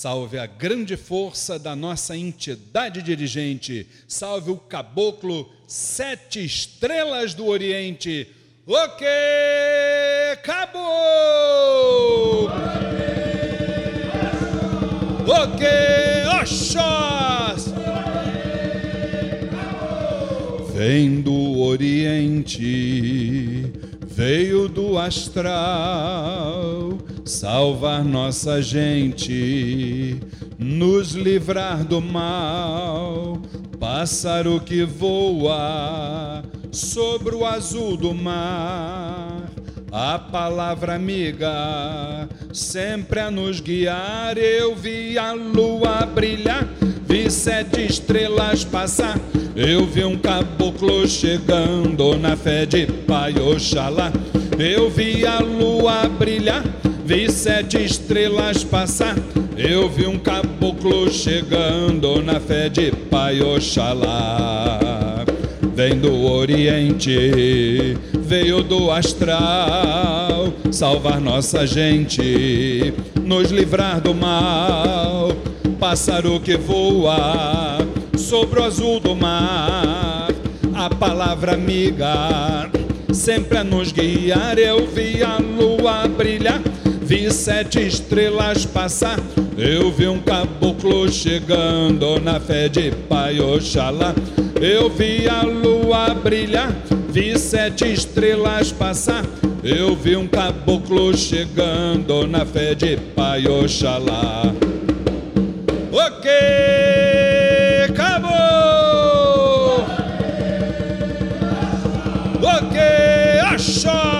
Salve a grande força da nossa entidade dirigente. Salve o caboclo Sete Estrelas do Oriente. O que acabou? O que Oxós? Vem do Oriente, veio do astral salvar nossa gente, nos livrar do mal. Pássaro que voa sobre o azul do mar, a palavra amiga sempre a nos guiar. Eu vi a lua brilhar, vi sete estrelas passar. Eu vi um caboclo chegando na fé de Pai Oxalá. Eu vi a lua brilhar Vi sete estrelas passar, eu vi um caboclo chegando na fé de Pai Oxalá. Vem do Oriente, veio do astral, salvar nossa gente, nos livrar do mal. Pássaro que voa sobre o azul do mar, a palavra amiga sempre a nos guiar. Eu vi a lua brilhar Vi sete estrelas passar, eu vi um caboclo chegando na fé de Pai Oxalá. Eu vi a lua brilhar, vi sete estrelas passar, eu vi um caboclo chegando na fé de Pai Oxalá. Ok, acabou! Ok, achou!